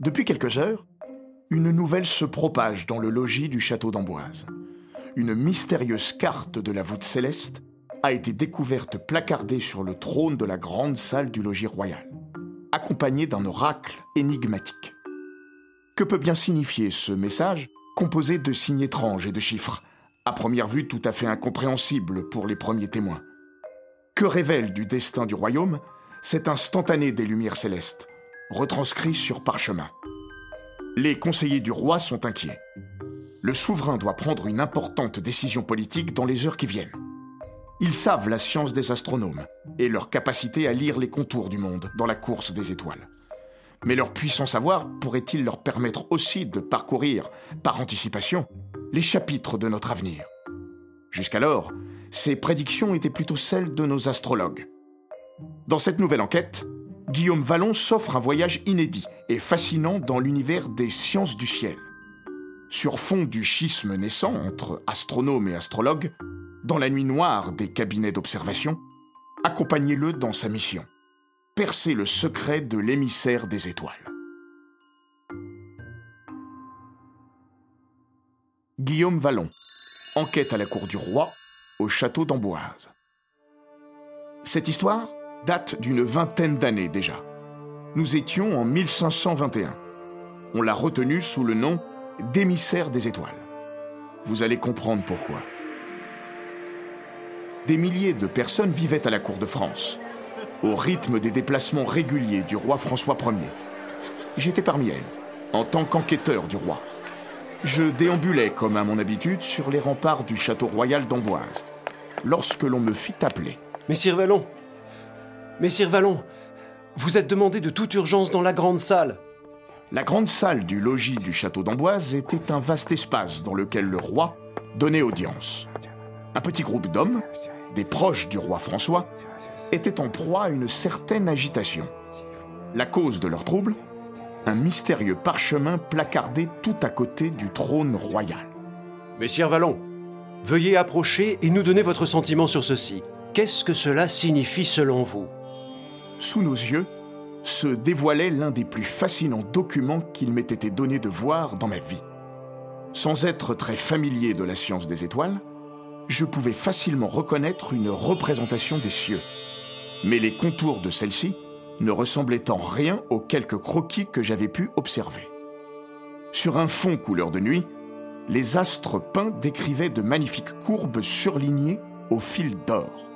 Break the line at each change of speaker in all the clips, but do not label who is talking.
Depuis quelques heures, une nouvelle se propage dans le logis du château d'Amboise. Une mystérieuse carte de la voûte céleste a été découverte placardée sur le trône de la grande salle du logis royal, accompagnée d'un oracle énigmatique. Que peut bien signifier ce message composé de signes étranges et de chiffres, à première vue tout à fait incompréhensibles pour les premiers témoins? Que révèle du destin du royaume cet instantané des lumières célestes, retranscrit sur parchemin Les conseillers du roi sont inquiets. Le souverain doit prendre une importante décision politique dans les heures qui viennent. Ils savent la science des astronomes et leur capacité à lire les contours du monde dans la course des étoiles. Mais leur puissant savoir pourrait-il leur permettre aussi de parcourir, par anticipation, les chapitres de notre avenir Jusqu'alors, ces prédictions étaient plutôt celles de nos astrologues. Dans cette nouvelle enquête, Guillaume Vallon s'offre un voyage inédit et fascinant dans l'univers des sciences du ciel. Sur fond du schisme naissant entre astronomes et astrologues, dans la nuit noire des cabinets d'observation, accompagnez-le dans sa mission percer le secret de l'émissaire des étoiles. Guillaume Vallon, enquête à la cour du roi, au château d'Amboise. Cette histoire date d'une vingtaine d'années déjà. Nous étions en 1521. On l'a retenue sous le nom d'émissaire des étoiles. Vous allez comprendre pourquoi. Des milliers de personnes vivaient à la cour de France, au rythme des déplacements réguliers du roi François Ier. J'étais parmi elles, en tant qu'enquêteur du roi. Je déambulais, comme à mon habitude, sur les remparts du château royal d'Amboise, lorsque l'on me fit appeler.
Messire Vallon Messire Vallon Vous êtes demandé de toute urgence dans la grande salle.
La grande salle du logis du château d'Amboise était un vaste espace dans lequel le roi donnait audience. Un petit groupe d'hommes, des proches du roi François, étaient en proie à une certaine agitation. La cause de leur trouble Un mystérieux parchemin placardé tout à côté du trône royal.
Messire Vallon, veuillez approcher et nous donner votre sentiment sur ceci. Qu'est-ce que cela signifie selon vous?
Sous nos yeux se dévoilait l'un des plus fascinants documents qu'il m'ait été donné de voir dans ma vie. Sans être très familier de la science des étoiles, je pouvais facilement reconnaître une représentation des cieux mais les contours de celle-ci ne ressemblaient en rien aux quelques croquis que j'avais pu observer. Sur un fond couleur de nuit, les astres peints décrivaient de magnifiques courbes surlignées au fil d'or.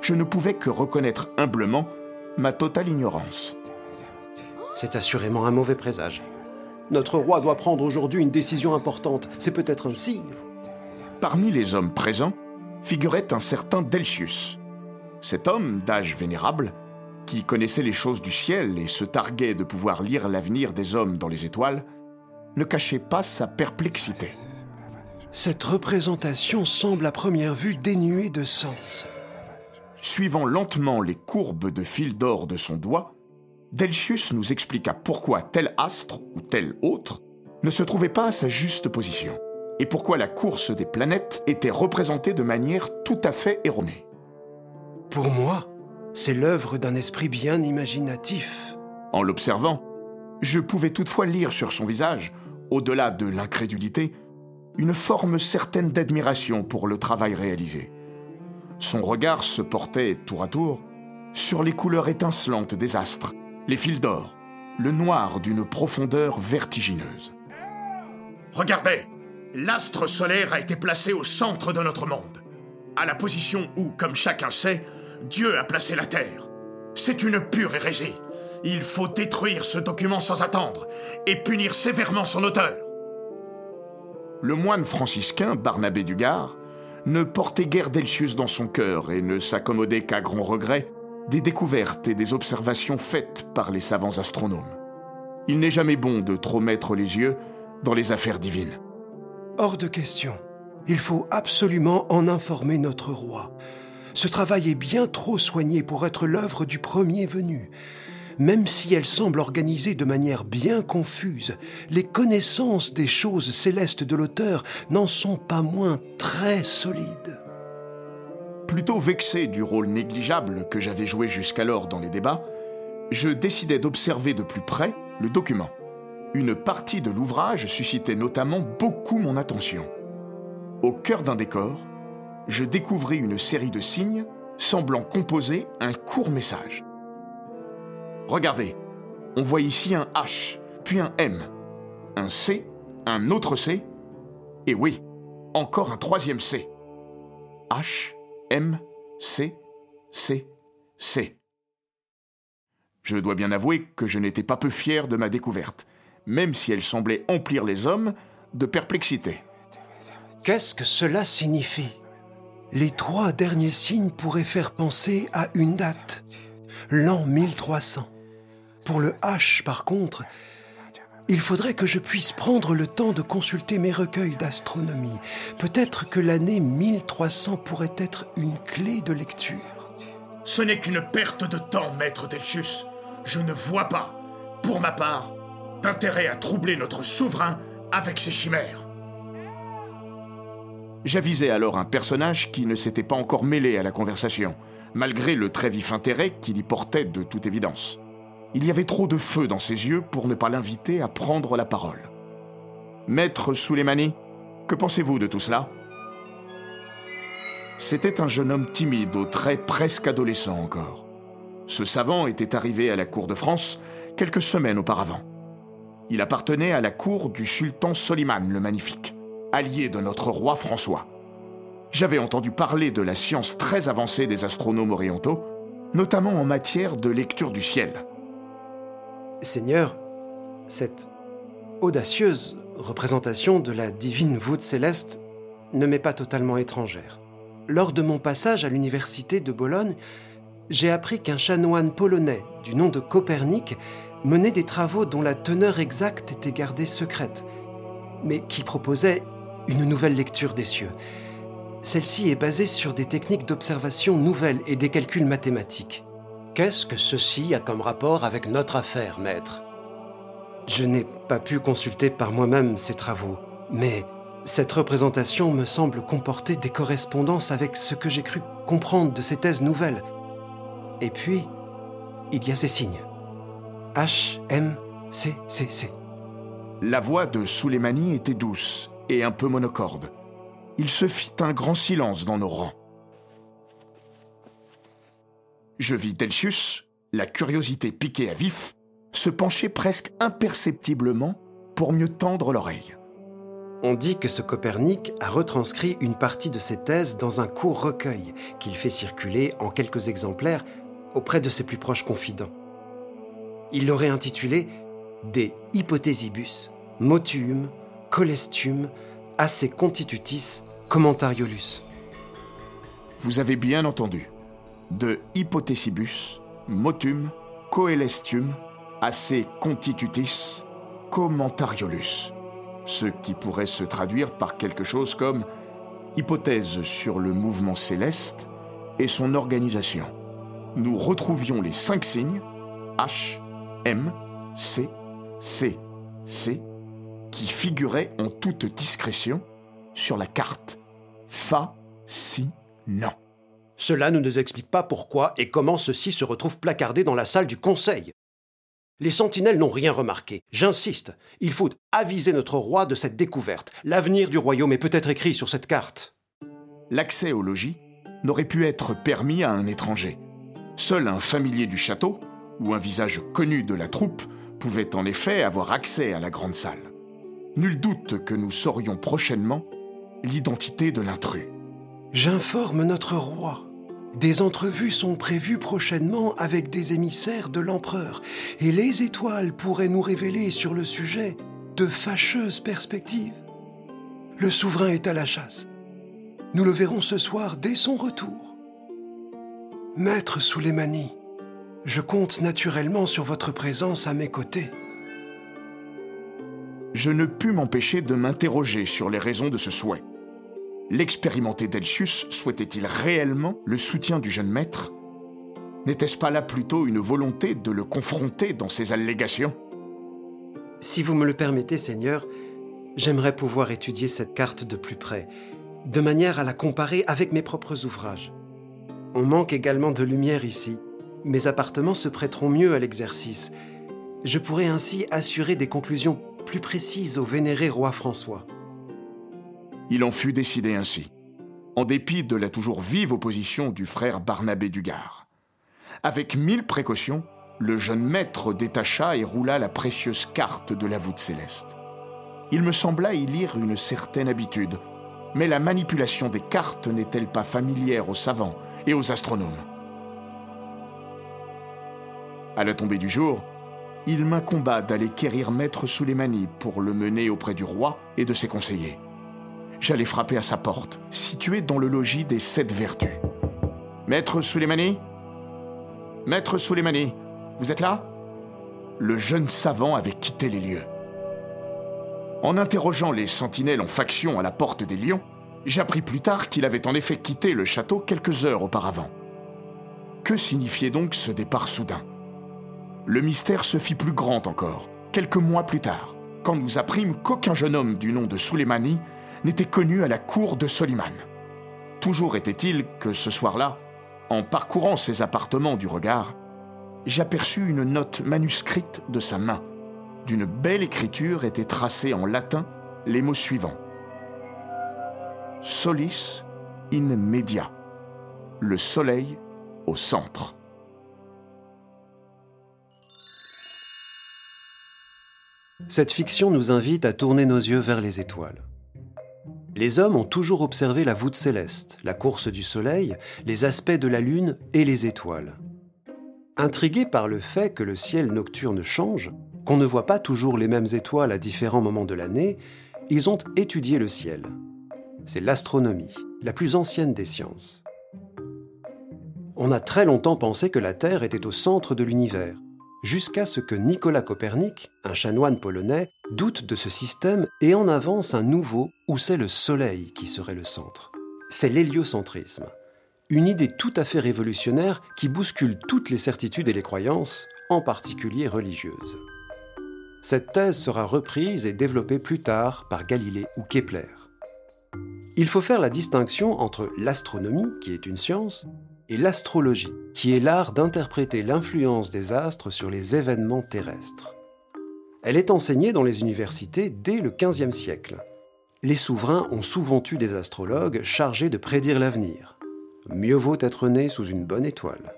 Je ne pouvais que reconnaître humblement ma totale ignorance.
C'est assurément un mauvais présage. Notre roi doit prendre aujourd'hui une décision importante. C'est peut-être un signe.
Parmi les hommes présents figurait un certain Delcius, cet homme, d'âge vénérable, qui connaissait les choses du ciel et se targuait de pouvoir lire l'avenir des hommes dans les étoiles, ne cachait pas sa perplexité.
Cette représentation semble à première vue dénuée de sens.
Suivant lentement les courbes de fil d'or de son doigt, Delcius nous expliqua pourquoi tel astre ou tel autre ne se trouvait pas à sa juste position, et pourquoi la course des planètes était représentée de manière tout à fait erronée.
Pour moi, c'est l'œuvre d'un esprit bien imaginatif.
En l'observant, je pouvais toutefois lire sur son visage, au-delà de l'incrédulité, une forme certaine d'admiration pour le travail réalisé. Son regard se portait tour à tour sur les couleurs étincelantes des astres, les fils d'or, le noir d'une profondeur vertigineuse. Regardez, l'astre solaire a été placé au centre de notre monde, à la position où, comme chacun sait, Dieu a placé la terre. C'est une pure hérésie. Il faut détruire ce document sans attendre et punir sévèrement son auteur. Le moine franciscain Barnabé Dugard ne portait guère Delcius dans son cœur et ne s'accommodait qu'à grand regret des découvertes et des observations faites par les savants astronomes. Il n'est jamais bon de trop mettre les yeux dans les affaires divines.
Hors de question. Il faut absolument en informer notre roi. Ce travail est bien trop soigné pour être l'œuvre du premier venu. Même si elle semble organisée de manière bien confuse, les connaissances des choses célestes de l'auteur n'en sont pas moins très solides.
Plutôt vexé du rôle négligeable que j'avais joué jusqu'alors dans les débats, je décidai d'observer de plus près le document. une partie de l'ouvrage suscitait notamment beaucoup mon attention. Au cœur d'un décor, je découvris une série de signes semblant composer un court message. Regardez, on voit ici un H, puis un M, un C, un autre C, et oui, encore un troisième C. H, M, C, C, C. Je dois bien avouer que je n'étais pas peu fier de ma découverte, même si elle semblait emplir les hommes de perplexité.
Qu'est-ce que cela signifie? Les trois derniers signes pourraient faire penser à une date, l'an 1300. Pour le H, par contre, il faudrait que je puisse prendre le temps de consulter mes recueils d'astronomie. Peut-être que l'année 1300 pourrait être une clé de lecture.
Ce n'est qu'une perte de temps, maître Delchus. Je ne vois pas, pour ma part, d'intérêt à troubler notre souverain avec ses chimères. J'avisais alors un personnage qui ne s'était pas encore mêlé à la conversation, malgré le très vif intérêt qu'il y portait de toute évidence. Il y avait trop de feu dans ses yeux pour ne pas l'inviter à prendre la parole. Maître Souleymani, que pensez-vous de tout cela? C'était un jeune homme timide, aux traits presque adolescents encore. Ce savant était arrivé à la cour de France quelques semaines auparavant. Il appartenait à la cour du sultan Soliman le Magnifique, allié de notre roi François. J'avais entendu parler de la science très avancée des astronomes orientaux, notamment en matière de lecture du ciel.
Seigneur, cette audacieuse représentation de la divine voûte céleste ne m'est pas totalement étrangère. Lors de mon passage à l'université de Bologne, j'ai appris qu'un chanoine polonais du nom de Copernic menait des travaux dont la teneur exacte était gardée secrète, mais qui proposait une nouvelle lecture des cieux. Celle-ci est basée sur des techniques d'observation nouvelles et des calculs mathématiques. Qu'est-ce que ceci a comme rapport avec notre affaire, maître? Je n'ai pas pu consulter par moi-même ces travaux, mais cette représentation me semble comporter des correspondances avec ce que j'ai cru comprendre de ces thèses nouvelles. Et puis, il y a ces signes. H, M, C, C, C.
La voix de Souleymani était douce et un peu monocorde. Il se fit un grand silence dans nos rangs. Je vis Delcius, la curiosité piquée à vif, se pencher presque imperceptiblement pour mieux tendre l'oreille.
On dit que ce Copernic a retranscrit une partie de ses thèses dans un court recueil qu'il fait circuler en quelques exemplaires auprès de ses plus proches confidents. Il l'aurait intitulé De Hypothesibus, Motuum, Colestium, Asse Constitutis, Commentariolus.
Vous avez bien entendu de hypothesibus, motum, coelestium, asse constitutis, commentariolus, ce qui pourrait se traduire par quelque chose comme hypothèse sur le mouvement céleste et son organisation. Nous retrouvions les cinq signes H, M, C, C, C, qui figuraient en toute discrétion sur la carte. Fascinant.
Cela ne nous explique pas pourquoi et comment ceci se retrouve placardé dans la salle du Conseil. Les sentinelles n'ont rien remarqué. J'insiste, il faut aviser notre roi de cette découverte. L'avenir du royaume est peut-être écrit sur cette carte.
L'accès au logis n'aurait pu être permis à un étranger. Seul un familier du château, ou un visage connu de la troupe, pouvait en effet avoir accès à la grande salle. Nul doute que nous saurions prochainement l'identité de l'intrus.
J'informe notre roi. Des entrevues sont prévues prochainement avec des émissaires de l'empereur, et les étoiles pourraient nous révéler sur le sujet de fâcheuses perspectives. Le souverain est à la chasse. Nous le verrons ce soir dès son retour. Maître Souleymani, je compte naturellement sur votre présence à mes côtés.
Je ne pus m'empêcher de m'interroger sur les raisons de ce souhait. L'expérimenté Delcius souhaitait-il réellement le soutien du jeune maître? N'était-ce pas là plutôt une volonté de le confronter dans ses allégations?
Si vous me le permettez, Seigneur, j'aimerais pouvoir étudier cette carte de plus près, de manière à la comparer avec mes propres ouvrages. On manque également de lumière ici. Mes appartements se prêteront mieux à l'exercice. Je pourrais ainsi assurer des conclusions plus précises au vénéré roi François.
Il en fut décidé ainsi, en dépit de la toujours vive opposition du frère Barnabé du Gard. Avec mille précautions, le jeune maître détacha et roula la précieuse carte de la voûte céleste. Il me sembla y lire une certaine habitude, mais la manipulation des cartes n'est-elle pas familière aux savants et aux astronomes? À la tombée du jour, il m'incomba d'aller quérir maître Souleymani pour le mener auprès du roi et de ses conseillers. J'allais frapper à sa porte, située dans le logis des sept vertus. Maître Souleymani? Maître Souleymani, vous êtes là? Le jeune savant avait quitté les lieux. En interrogeant les sentinelles en faction à la porte des lions, j'appris plus tard qu'il avait en effet quitté le château quelques heures auparavant. Que signifiait donc ce départ soudain? Le mystère se fit plus grand encore, quelques mois plus tard, quand nous apprîmes qu'aucun jeune homme du nom de Souleymani n'était connu à la cour de Soliman. Toujours était-il que ce soir-là, en parcourant ses appartements du regard, j'aperçus une note manuscrite de sa main. D'une belle écriture étaient tracés en latin les mots suivants. Solis in media. Le soleil au centre.
Cette fiction nous invite à tourner nos yeux vers les étoiles. Les hommes ont toujours observé la voûte céleste, la course du soleil, les aspects de la lune et les étoiles. Intrigués par le fait que le ciel nocturne change, qu'on ne voit pas toujours les mêmes étoiles à différents moments de l'année, ils ont étudié le ciel. C'est l'astronomie, la plus ancienne des sciences. On a très longtemps pensé que la Terre était au centre de l'univers, jusqu'à ce que Nicolas Copernic, un chanoine polonais, doute de ce système et en avance un nouveau où c'est le Soleil qui serait le centre. C'est l'héliocentrisme une idée tout à fait révolutionnaire qui bouscule toutes les certitudes et les croyances, en particulier religieuses. Cette thèse sera reprise et développée plus tard par Galilée ou Kepler. Il faut faire la distinction entre l'astronomie, qui est une science, et l'astrologie, qui est l'art d'interpréter l'influence des astres sur les événements terrestres. Elle est enseignée dans les universités dès le XVe siècle. Les souverains ont souvent eu des astrologues chargés de prédire l'avenir mieux vaut être né sous une bonne étoile.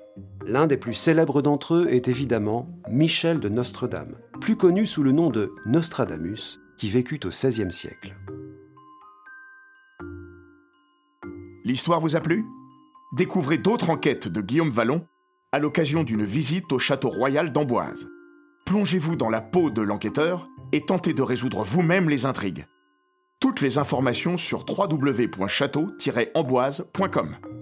L'un des plus célèbres d'entre eux est évidemment Michel de Nostredame, plus connu sous le nom de Nostradamus, qui vécut au XVIe siècle.
L'histoire vous a plu? Découvrez d'autres enquêtes de Guillaume Vallon à l'occasion d'une visite au château royal d'Amboise. Plongez-vous dans la peau de l'enquêteur et tentez de résoudre vous-même les intrigues. Toutes les informations sur www.château-amboise.com.